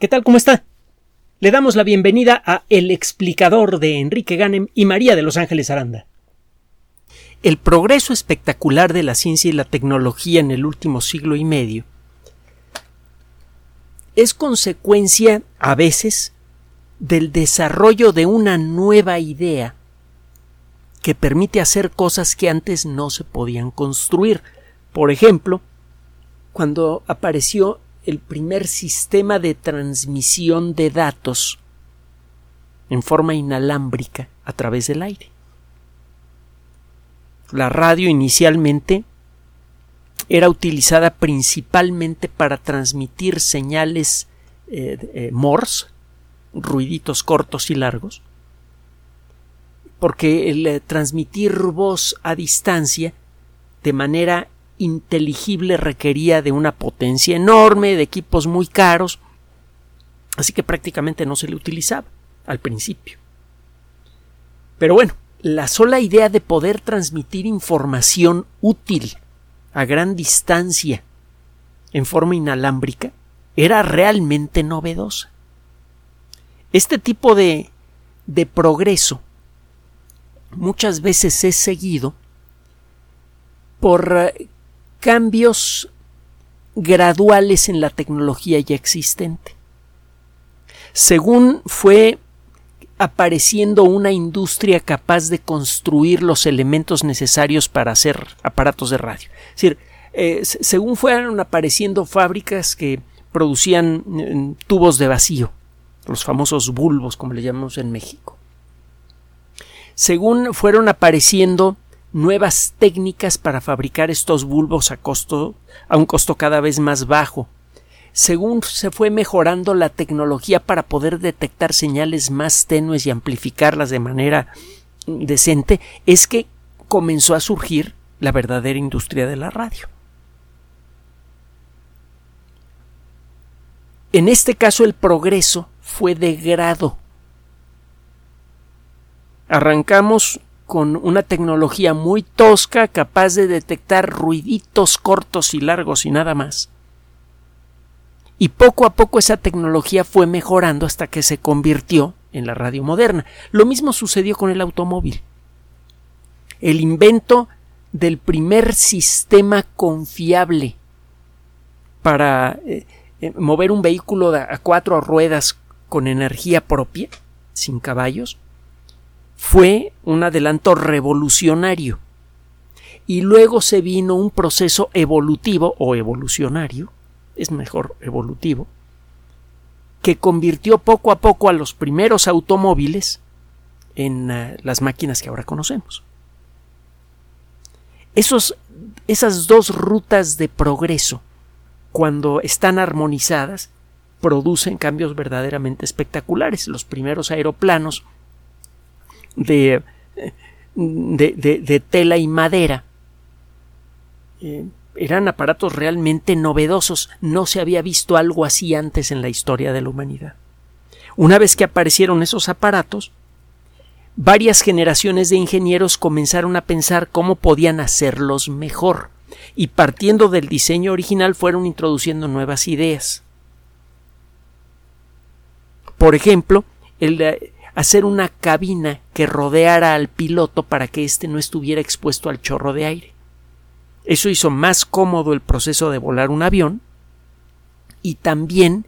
¿Qué tal? ¿Cómo está? Le damos la bienvenida a El explicador de Enrique Ganem y María de Los Ángeles Aranda. El progreso espectacular de la ciencia y la tecnología en el último siglo y medio es consecuencia, a veces, del desarrollo de una nueva idea que permite hacer cosas que antes no se podían construir. Por ejemplo, cuando apareció el primer sistema de transmisión de datos en forma inalámbrica a través del aire. La radio inicialmente era utilizada principalmente para transmitir señales eh, eh, Morse, ruiditos cortos y largos, porque el eh, transmitir voz a distancia de manera inteligible requería de una potencia enorme, de equipos muy caros, así que prácticamente no se le utilizaba al principio. Pero bueno, la sola idea de poder transmitir información útil a gran distancia en forma inalámbrica era realmente novedosa. Este tipo de, de progreso muchas veces es seguido por eh, cambios graduales en la tecnología ya existente. Según fue apareciendo una industria capaz de construir los elementos necesarios para hacer aparatos de radio. Es decir, eh, según fueron apareciendo fábricas que producían mm, tubos de vacío, los famosos bulbos, como le llamamos en México. Según fueron apareciendo nuevas técnicas para fabricar estos bulbos a costo a un costo cada vez más bajo. Según se fue mejorando la tecnología para poder detectar señales más tenues y amplificarlas de manera decente, es que comenzó a surgir la verdadera industria de la radio. En este caso el progreso fue de grado. Arrancamos con una tecnología muy tosca capaz de detectar ruiditos cortos y largos y nada más. Y poco a poco esa tecnología fue mejorando hasta que se convirtió en la radio moderna. Lo mismo sucedió con el automóvil. El invento del primer sistema confiable para eh, eh, mover un vehículo a cuatro ruedas con energía propia, sin caballos, fue un adelanto revolucionario. Y luego se vino un proceso evolutivo o evolucionario, es mejor evolutivo, que convirtió poco a poco a los primeros automóviles en uh, las máquinas que ahora conocemos. Esos, esas dos rutas de progreso, cuando están armonizadas, producen cambios verdaderamente espectaculares. Los primeros aeroplanos de, de, tela y madera. Eh, eran aparatos realmente novedosos. No se había visto algo así antes en la historia de la humanidad. Una vez que aparecieron esos aparatos, varias generaciones de ingenieros comenzaron a pensar cómo podían hacerlos mejor y partiendo del diseño original fueron introduciendo nuevas ideas. Por ejemplo, el, hacer una cabina que rodeara al piloto para que éste no estuviera expuesto al chorro de aire. Eso hizo más cómodo el proceso de volar un avión y también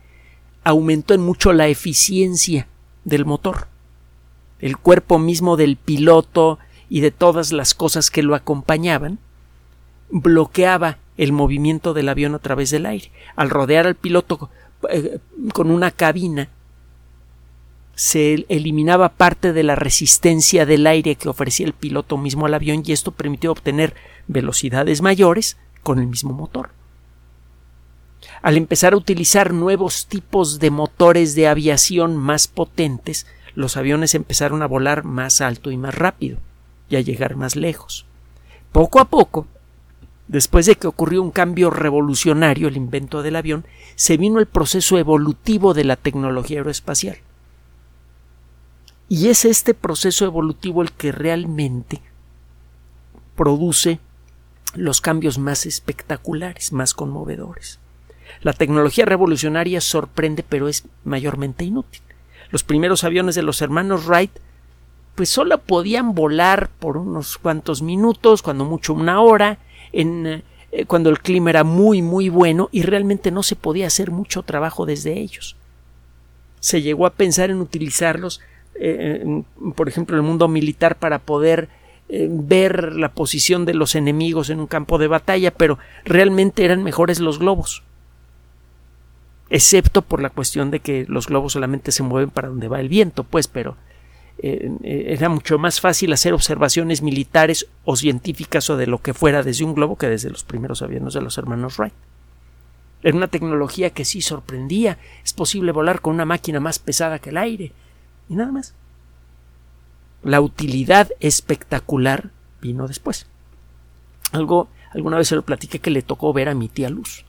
aumentó en mucho la eficiencia del motor. El cuerpo mismo del piloto y de todas las cosas que lo acompañaban bloqueaba el movimiento del avión a través del aire. Al rodear al piloto eh, con una cabina se eliminaba parte de la resistencia del aire que ofrecía el piloto mismo al avión y esto permitió obtener velocidades mayores con el mismo motor. Al empezar a utilizar nuevos tipos de motores de aviación más potentes, los aviones empezaron a volar más alto y más rápido y a llegar más lejos. Poco a poco, después de que ocurrió un cambio revolucionario, el invento del avión, se vino el proceso evolutivo de la tecnología aeroespacial. Y es este proceso evolutivo el que realmente produce los cambios más espectaculares, más conmovedores. La tecnología revolucionaria sorprende pero es mayormente inútil. Los primeros aviones de los hermanos Wright pues solo podían volar por unos cuantos minutos, cuando mucho una hora, eh, cuando el clima era muy muy bueno y realmente no se podía hacer mucho trabajo desde ellos. Se llegó a pensar en utilizarlos, eh, por ejemplo, el mundo militar para poder eh, ver la posición de los enemigos en un campo de batalla, pero realmente eran mejores los globos. Excepto por la cuestión de que los globos solamente se mueven para donde va el viento, pues, pero eh, era mucho más fácil hacer observaciones militares o científicas o de lo que fuera desde un globo que desde los primeros aviones de los hermanos Wright. Era una tecnología que sí sorprendía. Es posible volar con una máquina más pesada que el aire. Y nada más. La utilidad espectacular vino después. Algo, alguna vez se lo platiqué que le tocó ver a mi tía Luz.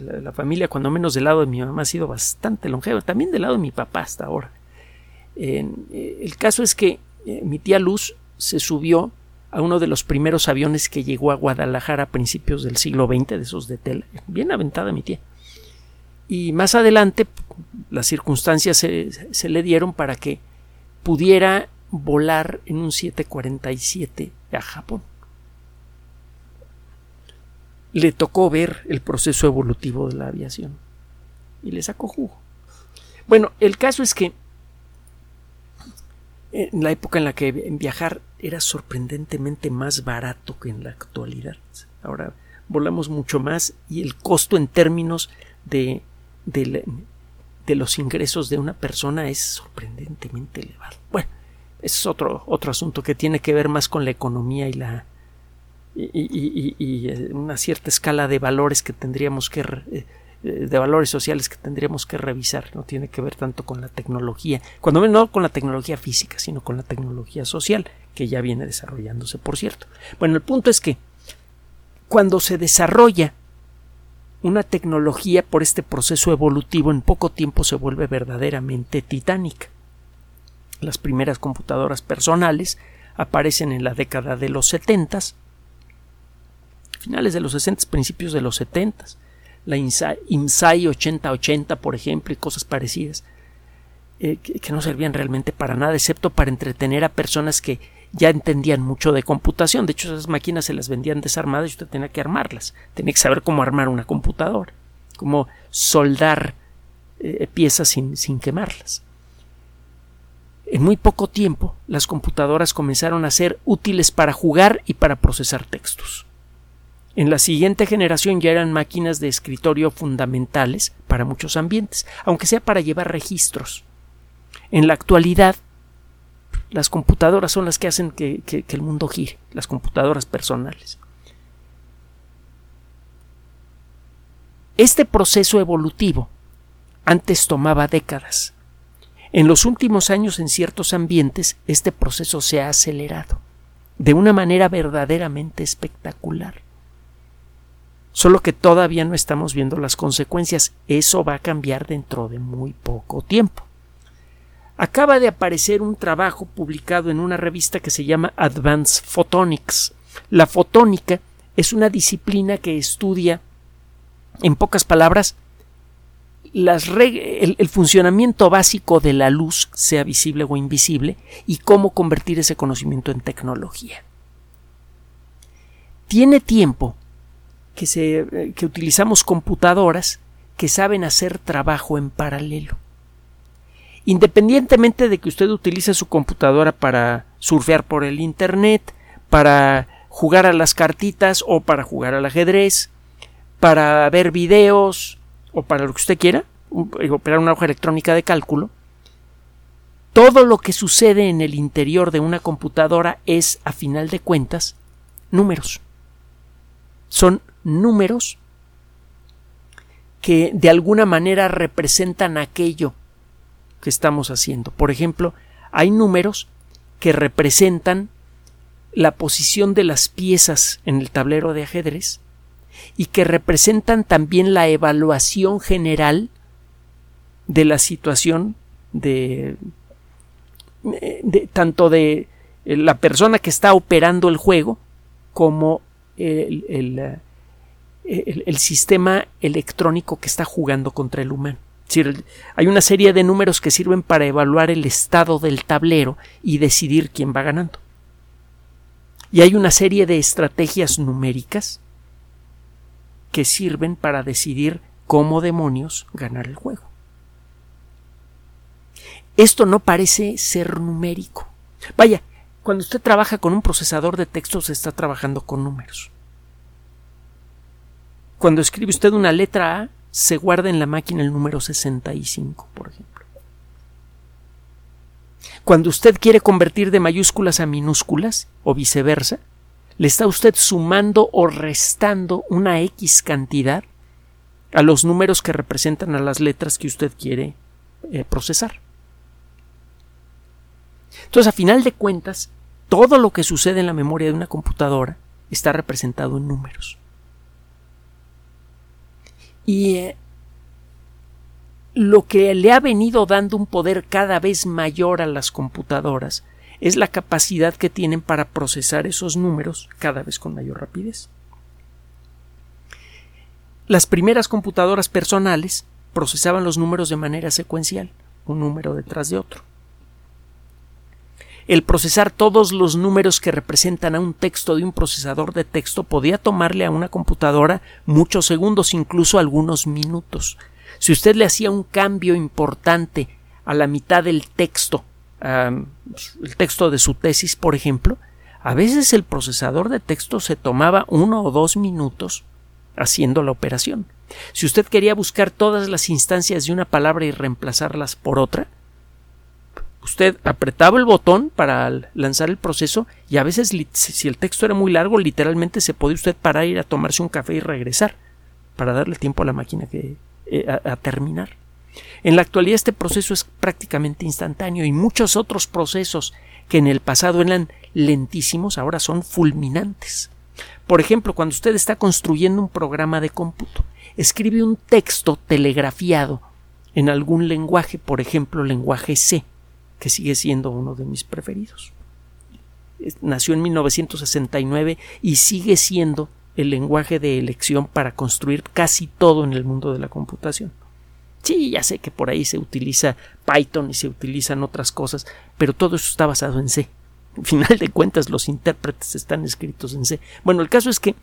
La, familia, cuando menos del lado de mi mamá, ha sido bastante longeva. También del lado de mi papá hasta ahora eh, el caso es que eh, mi tía Luz se subió a uno de los primeros aviones que llegó a Guadalajara a principios del siglo XX, de esos de tela. Bien aventada mi tía. Y más adelante las circunstancias se, le dieron para que pudiera volar en un 747 a Japón. Le tocó ver el proceso evolutivo de la aviación y le sacó jugo. Bueno, el caso es que en la época en la que viajar era sorprendentemente más barato que en la actualidad. Ahora volamos mucho más y el costo en términos de, de, los ingresos de una persona es sorprendentemente elevado. Bueno, ese es otro, otro asunto que tiene que ver más con la economía y la y, y, y, eh, una cierta escala de valores que tendríamos que eh, eh, de valores sociales que tendríamos que revisar. No tiene que ver tanto con la tecnología, cuando no con la tecnología física, sino con la tecnología social, que ya viene desarrollándose, por cierto. Bueno, el punto es que cuando se desarrolla una tecnología por este proceso evolutivo, en poco tiempo se vuelve verdaderamente titánica. Las primeras computadoras personales aparecen en la década de los setentas, finales de los 60, principios de los setentas la IMSAI 8080, por ejemplo, y cosas parecidas, eh, que, no servían realmente para nada, excepto para entretener a personas que ya entendían mucho de computación. De hecho, esas máquinas se las vendían desarmadas y usted tenía que armarlas. Tenía que saber cómo armar una computadora, cómo soldar eh, piezas sin, sin quemarlas. En muy poco tiempo, las computadoras comenzaron a ser útiles para jugar y para procesar textos. En la siguiente generación ya eran máquinas de escritorio fundamentales para muchos ambientes, aunque sea para llevar registros. En la actualidad, las computadoras son las que hacen que, el mundo gire, las computadoras personales. Este proceso evolutivo antes tomaba décadas. En los últimos años en ciertos ambientes este proceso se ha acelerado de una manera verdaderamente espectacular solo que todavía no estamos viendo las consecuencias. Eso va a cambiar dentro de muy poco tiempo. Acaba de aparecer un trabajo publicado en una revista que se llama Advanced Photonics. La fotónica es una disciplina que estudia, en pocas palabras, el, funcionamiento básico de la luz, sea visible o invisible, y cómo convertir ese conocimiento en tecnología. Tiene tiempo que, eh, que utilizamos computadoras que saben hacer trabajo en paralelo. Independientemente de que usted utilice su computadora para surfear por el Internet, para jugar a las cartitas o para jugar al ajedrez, para ver videos o para lo que usted quiera, eh, operar una hoja electrónica de cálculo, todo lo que sucede en el interior de una computadora es, a final de cuentas, números. Son números que de alguna manera representan aquello que estamos haciendo. Por ejemplo, hay números que representan la posición de las piezas en el tablero de ajedrez y que representan también la evaluación general de la situación de, tanto de la persona que está operando el juego como el, el, sistema electrónico que está jugando contra el humano. Hay una serie de números que sirven para evaluar el estado del tablero y decidir quién va ganando. Y hay una serie de estrategias numéricas que sirven para decidir cómo demonios ganar el juego. Esto no parece ser numérico. Vaya, cuando usted trabaja con un procesador de textos está trabajando con números. Cuando escribe usted una letra A, se guarda en la máquina el número 65, por ejemplo. Cuando usted quiere convertir de mayúsculas a minúsculas, o viceversa, le está usted sumando o restando una X cantidad a los números que representan a las letras que usted quiere eh, procesar. Entonces, a final de cuentas, todo lo que sucede en la memoria de una computadora está representado en números. Y eh, lo que le ha venido dando un poder cada vez mayor a las computadoras es la capacidad que tienen para procesar esos números cada vez con mayor rapidez. Las primeras computadoras personales procesaban los números de manera secuencial, un número detrás de otro el procesar todos los números que representan a un texto de un procesador de texto podía tomarle a una computadora muchos segundos, incluso algunos minutos. Si usted le hacía un cambio importante a la mitad del texto, el texto de su tesis, por ejemplo, a veces el procesador de texto se tomaba uno o dos minutos haciendo la operación. Si usted quería buscar todas las instancias de una palabra y reemplazarlas por otra, usted apretaba el botón para lanzar el proceso y a veces si el texto era muy largo literalmente se podía usted parar ir a tomarse un café y regresar para darle tiempo a la máquina que, eh, a, a terminar. En la actualidad este proceso es prácticamente instantáneo y muchos otros procesos que en el pasado eran lentísimos ahora son fulminantes. Por ejemplo, cuando usted está construyendo un programa de cómputo, escribe un texto telegrafiado en algún lenguaje, por ejemplo, lenguaje C que sigue siendo uno de mis preferidos. Nació en 1969 y sigue siendo el lenguaje de elección para construir casi todo en el mundo de la computación. Sí, ya sé que por ahí se utiliza Python y se utilizan otras cosas, pero todo eso está basado en C. Al final de cuentas, los intérpretes están escritos en C. Bueno, el caso es que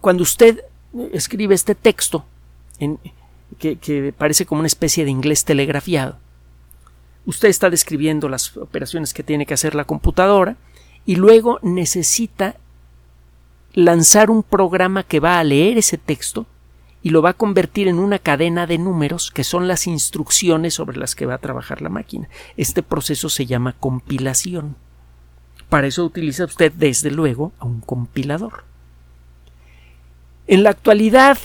cuando usted escribe este texto, en, que, que parece como una especie de inglés telegrafiado, usted está describiendo las operaciones que tiene que hacer la computadora y luego necesita lanzar un programa que va a leer ese texto y lo va a convertir en una cadena de números que son las instrucciones sobre las que va a trabajar la máquina. Este proceso se llama compilación. Para eso utiliza usted, desde luego, a un compilador. En la actualidad,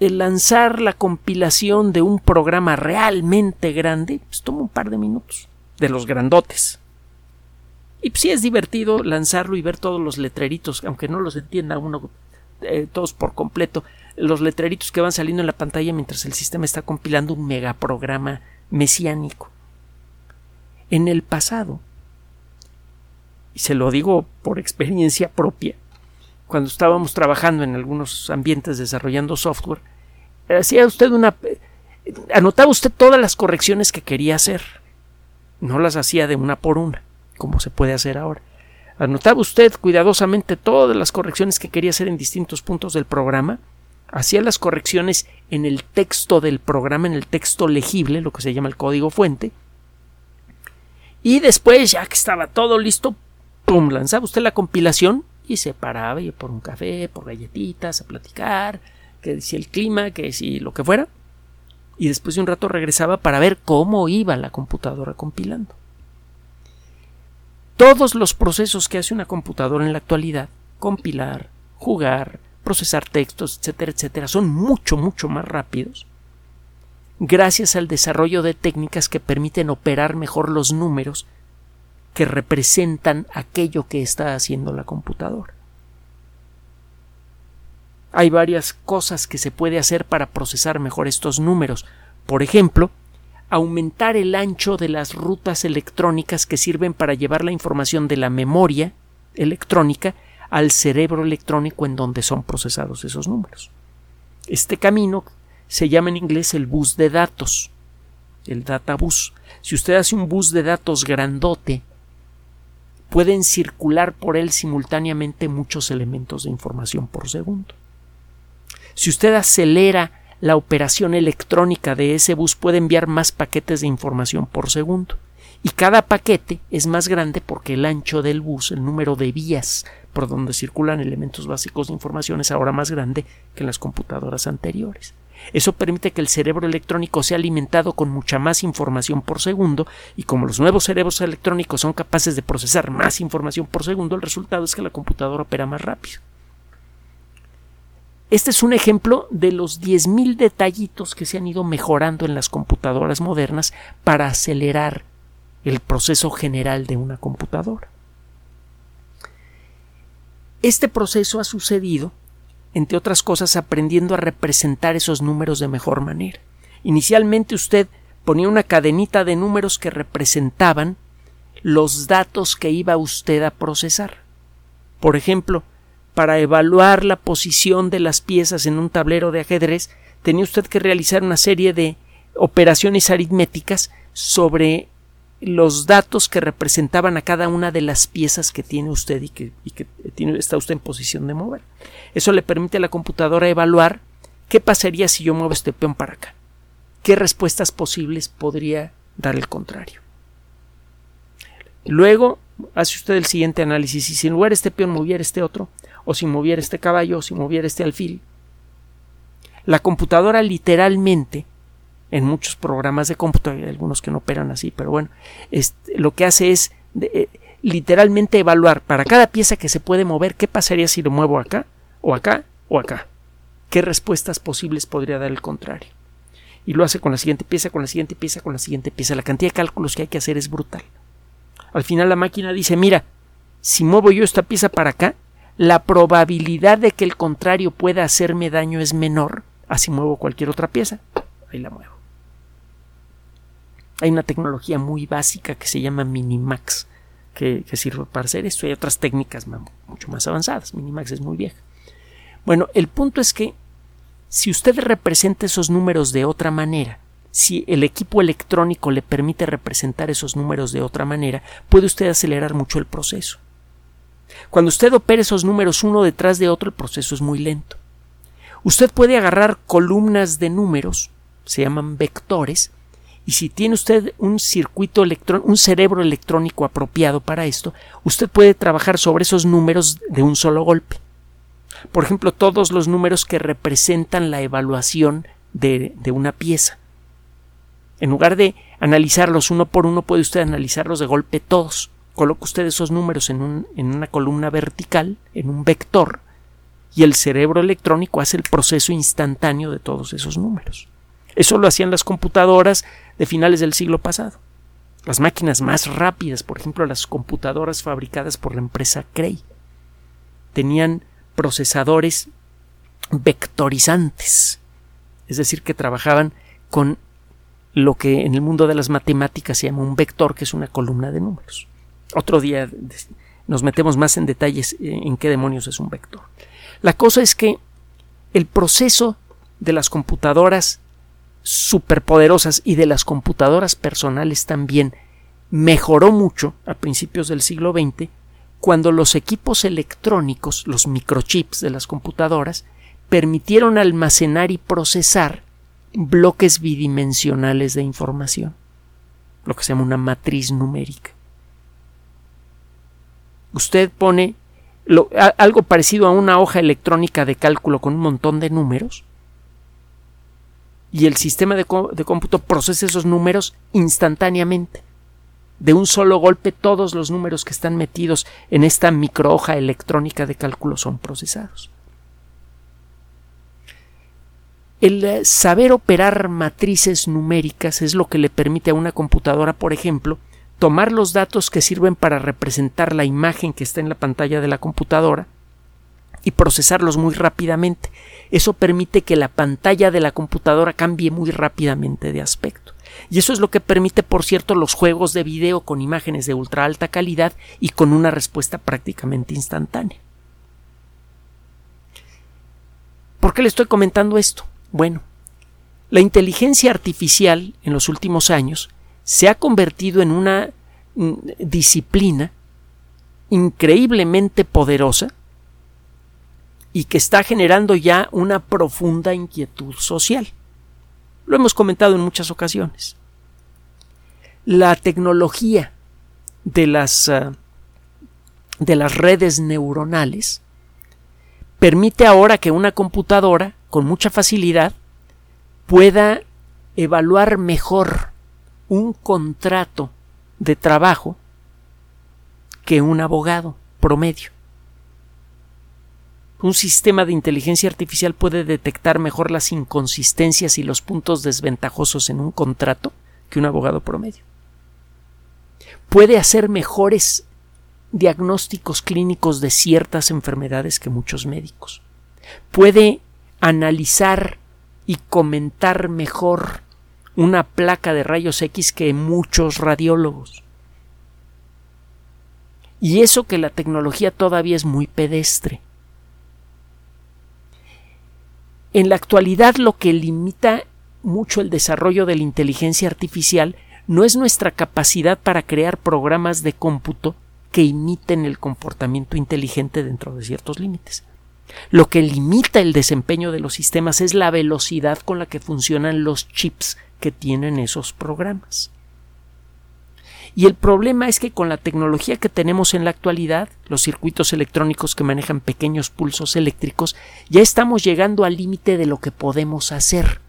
el lanzar la compilación de un programa realmente grande pues, toma un par de minutos, de los grandotes. Y pues, sí es divertido lanzarlo y ver todos los letreritos, aunque no los entienda uno eh, todos por completo, los letreritos que van saliendo en la pantalla mientras el sistema está compilando un megaprograma mesiánico. En el pasado, y se lo digo por experiencia propia, cuando estábamos trabajando en algunos ambientes desarrollando software, hacía usted una anotaba usted todas las correcciones que quería hacer. No las hacía de una por una, como se puede hacer ahora. Anotaba usted cuidadosamente todas las correcciones que quería hacer en distintos puntos del programa, hacía las correcciones en el texto del programa, en el texto legible, lo que se llama el código fuente, y después, ya que estaba todo listo, pum, lanzaba usted la compilación y se paraba y por un café, por galletitas, a platicar, que si el clima, que si lo que fuera, y después de un rato regresaba para ver cómo iba la computadora compilando. Todos los procesos que hace una computadora en la actualidad, compilar, jugar, procesar textos, etcétera, etcétera, son mucho, mucho más rápidos gracias al desarrollo de técnicas que permiten operar mejor los números que representan aquello que está haciendo la computadora. Hay varias cosas que se puede hacer para procesar mejor estos números. Por ejemplo, aumentar el ancho de las rutas electrónicas que sirven para llevar la información de la memoria electrónica al cerebro electrónico en donde son procesados esos números. Este camino se llama en inglés el bus de datos, el data bus. Si usted hace un bus de datos grandote, pueden circular por él simultáneamente muchos elementos de información por segundo. Si usted acelera la operación electrónica de ese bus, puede enviar más paquetes de información por segundo. Y cada paquete es más grande porque el ancho del bus, el número de vías por donde circulan elementos básicos de información es ahora más grande que en las computadoras anteriores. Eso permite que el cerebro electrónico sea alimentado con mucha más información por segundo y como los nuevos cerebros electrónicos son capaces de procesar más información por segundo, el resultado es que la computadora opera más rápido. Este es un ejemplo de los 10.000 detallitos que se han ido mejorando en las computadoras modernas para acelerar el proceso general de una computadora. Este proceso ha sucedido entre otras cosas, aprendiendo a representar esos números de mejor manera. Inicialmente usted ponía una cadenita de números que representaban los datos que iba usted a procesar. Por ejemplo, para evaluar la posición de las piezas en un tablero de ajedrez, tenía usted que realizar una serie de operaciones aritméticas sobre los datos que representaban a cada una de las piezas que tiene usted y que, está usted en posición de mover. Eso le permite a la computadora evaluar qué pasaría si yo muevo este peón para acá. ¿Qué respuestas posibles podría dar el contrario? Luego hace usted el siguiente análisis y si en lugar de este peón moviera este otro, o si moviera este caballo, o si moviera este alfil. La computadora literalmente en muchos programas de cómputo, hay algunos que no operan así, pero bueno, lo que hace es eh, literalmente evaluar para cada pieza que se puede mover qué pasaría si lo muevo acá, o acá, o acá. ¿Qué respuestas posibles podría dar el contrario? Y lo hace con la siguiente pieza, con la siguiente pieza, con la siguiente pieza. La cantidad de cálculos que hay que hacer es brutal. Al final la máquina dice, mira, si muevo yo esta pieza para acá, la probabilidad de que el contrario pueda hacerme daño es menor, así muevo cualquier otra pieza. Ahí la muevo. Hay una tecnología muy básica que se llama Minimax, que, sirve para hacer esto. Hay otras técnicas mucho más avanzadas. Minimax es muy vieja. Bueno, el punto es que si usted representa esos números de otra manera, si el equipo electrónico le permite representar esos números de otra manera, puede usted acelerar mucho el proceso. Cuando usted opera esos números uno detrás de otro, el proceso es muy lento. Usted puede agarrar columnas de números, se llaman vectores, y si tiene usted un circuito electrónico, un cerebro electrónico apropiado para esto, usted puede trabajar sobre esos números de un solo golpe. Por ejemplo, todos los números que representan la evaluación de, de una pieza. En lugar de analizarlos uno por uno, puede usted analizarlos de golpe todos. Coloca usted esos números en, un, en una columna vertical, en un vector, y el cerebro electrónico hace el proceso instantáneo de todos esos números. Eso lo hacían las computadoras de finales del siglo pasado. Las máquinas más rápidas, por ejemplo, las computadoras fabricadas por la empresa Cray, tenían procesadores vectorizantes, es decir, que trabajaban con lo que en el mundo de las matemáticas se llama un vector, que es una columna de números. Otro día nos metemos más en detalles en qué demonios es un vector. La cosa es que el proceso de las computadoras superpoderosas y de las computadoras personales también mejoró mucho a principios del siglo XX cuando los equipos electrónicos, los microchips de las computadoras, permitieron almacenar y procesar bloques bidimensionales de información, lo que se llama una matriz numérica. Usted pone algo parecido a una hoja electrónica de cálculo con un montón de números y el sistema de, cómputo procesa esos números instantáneamente. De un solo golpe todos los números que están metidos en esta microhoja electrónica de cálculo son procesados. El eh, saber operar matrices numéricas es lo que le permite a una computadora, por ejemplo, tomar los datos que sirven para representar la imagen que está en la pantalla de la computadora y procesarlos muy rápidamente. Eso permite que la pantalla de la computadora cambie muy rápidamente de aspecto. Y eso es lo que permite, por cierto, los juegos de video con imágenes de ultra alta calidad y con una respuesta prácticamente instantánea. ¿Por qué le estoy comentando esto? Bueno, la inteligencia artificial en los últimos años se ha convertido en una mm, disciplina increíblemente poderosa y que está generando ya una profunda inquietud social. Lo hemos comentado en muchas ocasiones. La tecnología de las, ah, de las redes neuronales permite ahora que una computadora con mucha facilidad pueda evaluar mejor un contrato de trabajo que un abogado promedio. Un sistema de inteligencia artificial puede detectar mejor las inconsistencias y los puntos desventajosos en un contrato que un abogado promedio. Puede hacer mejores diagnósticos clínicos de ciertas enfermedades que muchos médicos. Puede analizar y comentar mejor una placa de rayos X que muchos radiólogos. Y eso que la tecnología todavía es muy pedestre. En la actualidad lo que limita mucho el desarrollo de la inteligencia artificial no es nuestra capacidad para crear programas de cómputo que imiten el comportamiento inteligente dentro de ciertos límites. Lo que limita el desempeño de los sistemas es la velocidad con la que funcionan los chips que tienen esos programas. Y el problema es que con la tecnología que tenemos en la actualidad, los circuitos electrónicos que manejan pequeños pulsos eléctricos, ya estamos llegando al límite de lo que podemos hacer.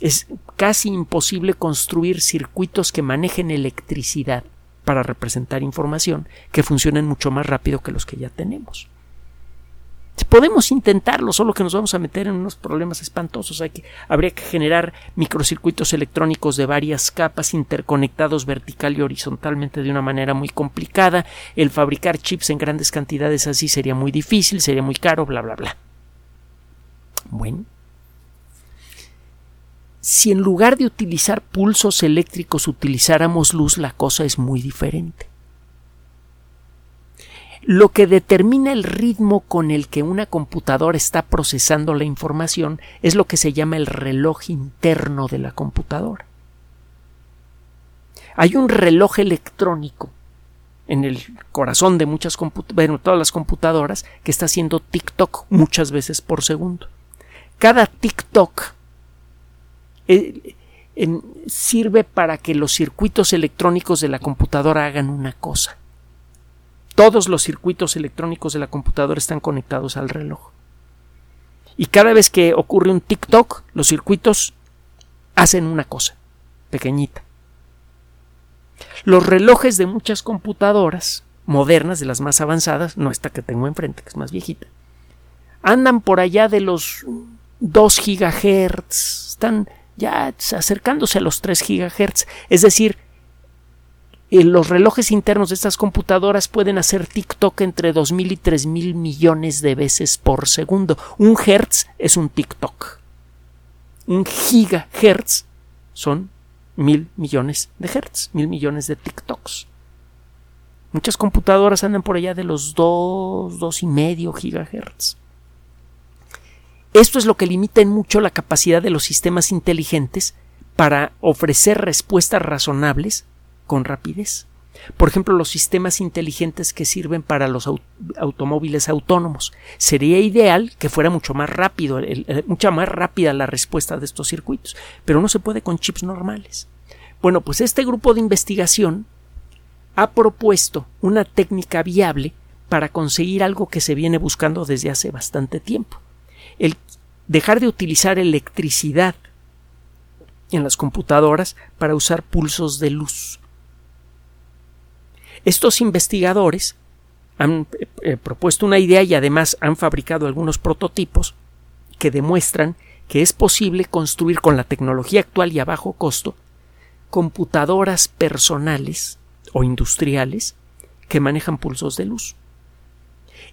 Es casi imposible construir circuitos que manejen electricidad para representar información que funcionen mucho más rápido que los que ya tenemos. Podemos intentarlo, solo que nos vamos a meter en unos problemas espantosos. Hay que, habría que generar microcircuitos electrónicos de varias capas interconectados vertical y horizontalmente de una manera muy complicada. El fabricar chips en grandes cantidades así sería muy difícil, sería muy caro, bla, bla, bla. Bueno. Si en lugar de utilizar pulsos eléctricos utilizáramos luz, la cosa es muy diferente. Lo que determina el ritmo con el que una computadora está procesando la información es lo que se llama el reloj interno de la computadora. Hay un reloj electrónico en el corazón de muchas bueno, todas las computadoras que está haciendo TikTok muchas veces por segundo. Cada TikTok eh, sirve para que los circuitos electrónicos de la computadora hagan una cosa. Todos los circuitos electrónicos de la computadora están conectados al reloj. Y cada vez que ocurre un TikTok, los circuitos hacen una cosa, pequeñita. Los relojes de muchas computadoras modernas, de las más avanzadas, no esta que tengo enfrente, que es más viejita, andan por allá de los 2 gigahertz, están ya acercándose a los 3 gigahertz, es decir, eh, los relojes internos de estas computadoras pueden hacer TikTok entre 2.000 y 3.000 millones de veces por segundo. Un hertz es un TikTok. Un gigahertz son mil millones de hertz, mil millones de TikToks. Muchas computadoras andan por allá de los 2, dos y medio gigahertz. Esto es lo que limita en mucho la capacidad de los sistemas inteligentes para ofrecer respuestas razonables con rapidez. Por ejemplo, los sistemas inteligentes que sirven para los automóviles autónomos. Sería ideal que fuera mucho más rápido, mucha más rápida la respuesta de estos circuitos, pero no se puede con chips normales. Bueno, pues este grupo de investigación ha propuesto una técnica viable para conseguir algo que se viene buscando desde hace bastante tiempo. El dejar de utilizar electricidad en las computadoras para usar pulsos de luz. Estos investigadores han eh, eh, propuesto una idea y además han fabricado algunos prototipos que demuestran que es posible construir con la tecnología actual y a bajo costo computadoras personales o industriales que manejan pulsos de luz.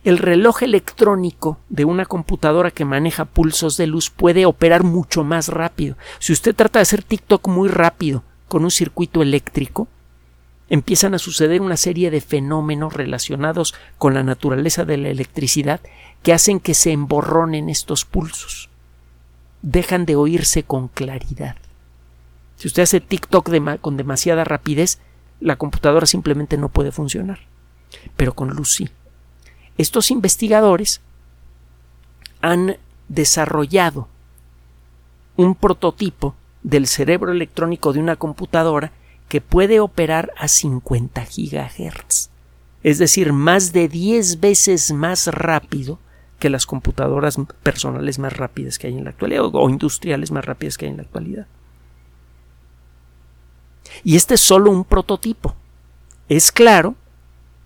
El reloj electrónico de una computadora que maneja pulsos de luz puede operar mucho más rápido. Si usted trata de hacer TikTok muy rápido con un circuito eléctrico, empiezan a suceder una serie de fenómenos relacionados con la naturaleza de la electricidad que hacen que se emborronen estos pulsos. Dejan de oírse con claridad. Si usted hace TikTok con demasiada rapidez, la computadora simplemente no puede funcionar. Pero con luz sí. Estos investigadores han desarrollado un prototipo del cerebro electrónico de una computadora que puede operar a 50 gigahertz, es decir, más de 10 veces más rápido que las computadoras personales más rápidas que hay en la actualidad o industriales más rápidas que hay en la actualidad. Y este es solo un prototipo. Es claro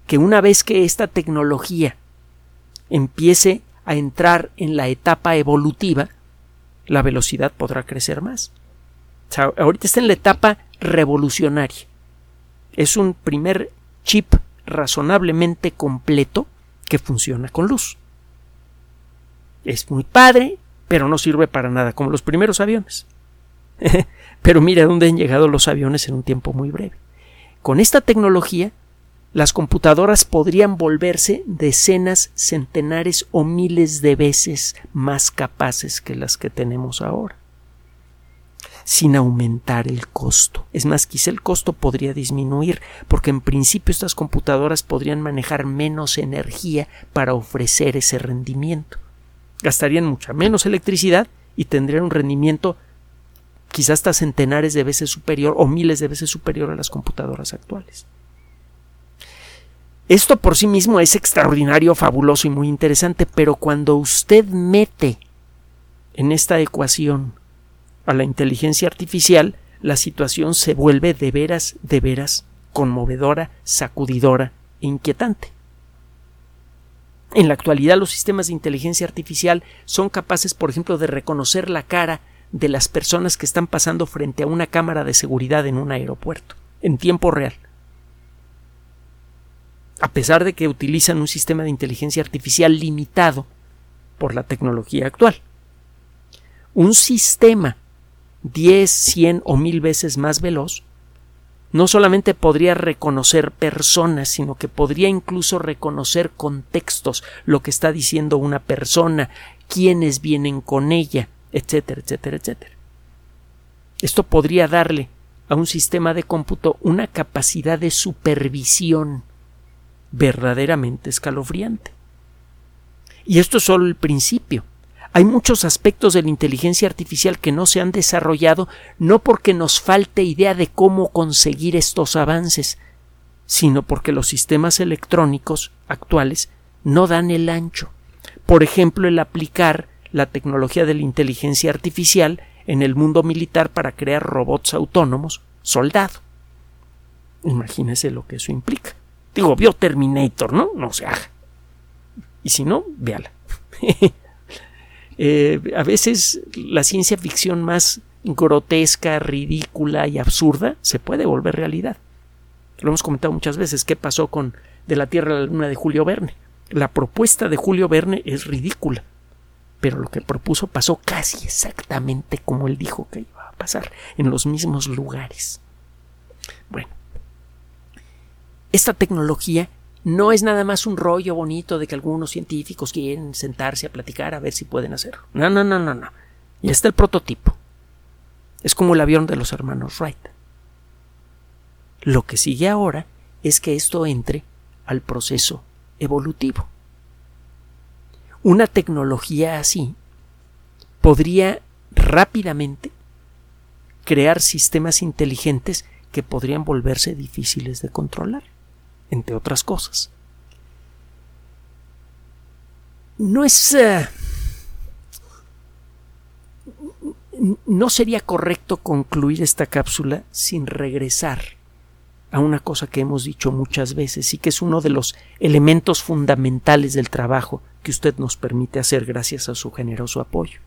que una vez que esta tecnología empiece a entrar en la etapa evolutiva, la velocidad podrá crecer más. ahorita está en la etapa revolucionaria. Es un primer chip razonablemente completo que funciona con luz. Es muy padre, pero no sirve para nada, como los primeros aviones. pero mira dónde han llegado los aviones en un tiempo muy breve. Con esta tecnología las computadoras podrían volverse decenas, centenares o miles de veces más capaces que las que tenemos ahora, sin aumentar el costo. Es más, quizá el costo podría disminuir, porque en principio estas computadoras podrían manejar menos energía para ofrecer ese rendimiento. Gastarían mucha menos electricidad y tendrían un rendimiento quizás hasta centenares de veces superior o miles de veces superior a las computadoras actuales. Esto por sí mismo es extraordinario, fabuloso y muy interesante, pero cuando usted mete en esta ecuación a la inteligencia artificial, la situación se vuelve de veras, de veras conmovedora, sacudidora e inquietante. En la actualidad los sistemas de inteligencia artificial son capaces, por ejemplo, de reconocer la cara de las personas que están pasando frente a una cámara de seguridad en un aeropuerto, en tiempo real a pesar de que utilizan un sistema de inteligencia artificial limitado por la tecnología actual. Un sistema 10, 100 o mil veces más veloz no solamente podría reconocer personas, sino que podría incluso reconocer contextos, lo que está diciendo una persona, quiénes vienen con ella, etcétera, etcétera, etcétera. Esto podría darle a un sistema de cómputo una capacidad de supervisión verdaderamente escalofriante. Y esto es solo el principio. Hay muchos aspectos de la inteligencia artificial que no se han desarrollado no porque nos falte idea de cómo conseguir estos avances, sino porque los sistemas electrónicos actuales no dan el ancho. Por ejemplo, el aplicar la tecnología de la inteligencia artificial en el mundo militar para crear robots autónomos soldado. Imagínese lo que eso implica. Digo, vio Terminator, ¿no? No se haga. Y si no, véala. Eh, a veces la ciencia ficción más grotesca, ridícula y absurda se puede volver realidad. Lo hemos comentado muchas veces. ¿Qué pasó con De la Tierra a la Luna de Julio Verne? La propuesta de Julio Verne es ridícula, pero lo que propuso pasó casi exactamente como él dijo que iba a pasar, en los mismos lugares. Bueno, esta tecnología no es nada más un rollo bonito de que algunos científicos quieren sentarse a platicar a ver si pueden hacerlo. No, no, no, no, no. Y está el prototipo. Es como el avión de los hermanos Wright. Lo que sigue ahora es que esto entre al proceso evolutivo. Una tecnología así podría rápidamente crear sistemas inteligentes que podrían volverse difíciles de controlar entre otras cosas. No es... Eh, no sería correcto concluir esta cápsula sin regresar a una cosa que hemos dicho muchas veces y que es uno de los elementos fundamentales del trabajo que usted nos permite hacer gracias a su generoso apoyo.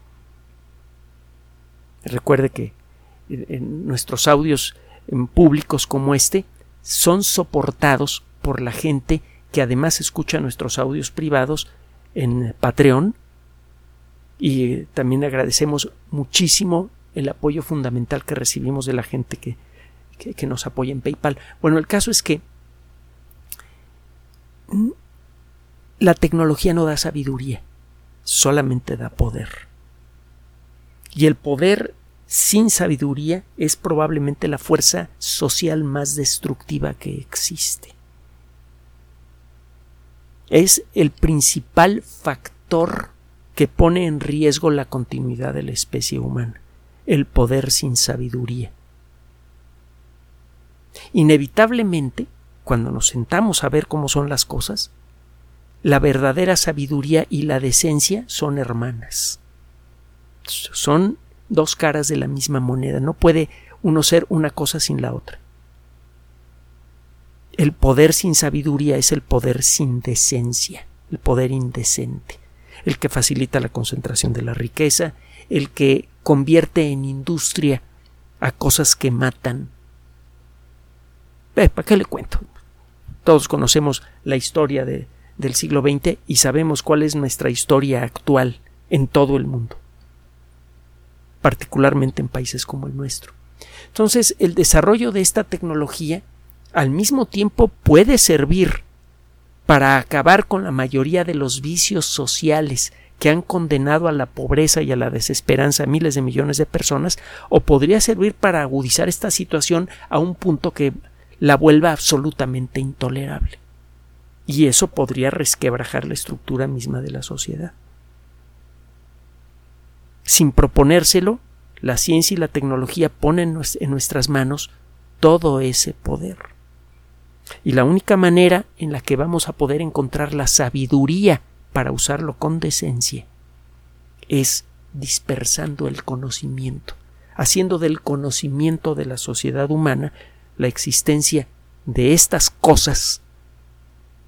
Recuerde que en nuestros audios en públicos como este son soportados por la gente que además escucha nuestros audios privados en Patreon y también agradecemos muchísimo el apoyo fundamental que recibimos de la gente que, que, nos apoya en PayPal. Bueno, el caso es que la tecnología no da sabiduría, solamente da poder. Y el poder sin sabiduría es probablemente la fuerza social más destructiva que existe. Es el principal factor que pone en riesgo la continuidad de la especie humana, el poder sin sabiduría. Inevitablemente, cuando nos sentamos a ver cómo son las cosas, la verdadera sabiduría y la decencia son hermanas. Son dos caras de la misma moneda. No puede uno ser una cosa sin la otra. El poder sin sabiduría es el poder sin decencia, el poder indecente, el que facilita la concentración de la riqueza, el que convierte en industria a cosas que matan. ¿Para qué le cuento? Todos conocemos la historia de, del siglo XX y sabemos cuál es nuestra historia actual en todo el mundo particularmente en países como el nuestro. Entonces, el desarrollo de esta tecnología al mismo tiempo puede servir para acabar con la mayoría de los vicios sociales que han condenado a la pobreza y a la desesperanza a miles de millones de personas, o podría servir para agudizar esta situación a un punto que la vuelva absolutamente intolerable. Y eso podría resquebrajar la estructura misma de la sociedad sin proponérselo, la ciencia y la tecnología ponen en nuestras manos todo ese poder. Y la única manera en la que vamos a poder encontrar la sabiduría para usarlo con decencia es dispersando el conocimiento, haciendo del conocimiento de la sociedad humana la existencia de estas cosas,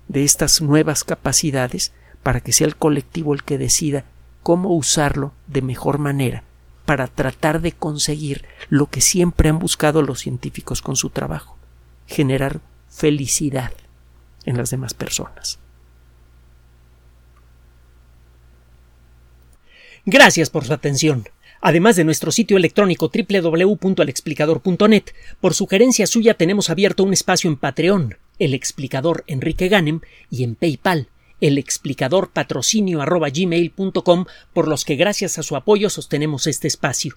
de estas nuevas capacidades, para que sea el colectivo el que decida cómo usarlo de mejor manera para tratar de conseguir lo que siempre han buscado los científicos con su trabajo, generar felicidad en las demás personas. Gracias por su atención. Además de nuestro sitio electrónico www.alexplicador.net, por sugerencia suya tenemos abierto un espacio en Patreon, el explicador Enrique Ganem, y en PayPal, el explicador patrocinio por los que gracias a su apoyo sostenemos este espacio.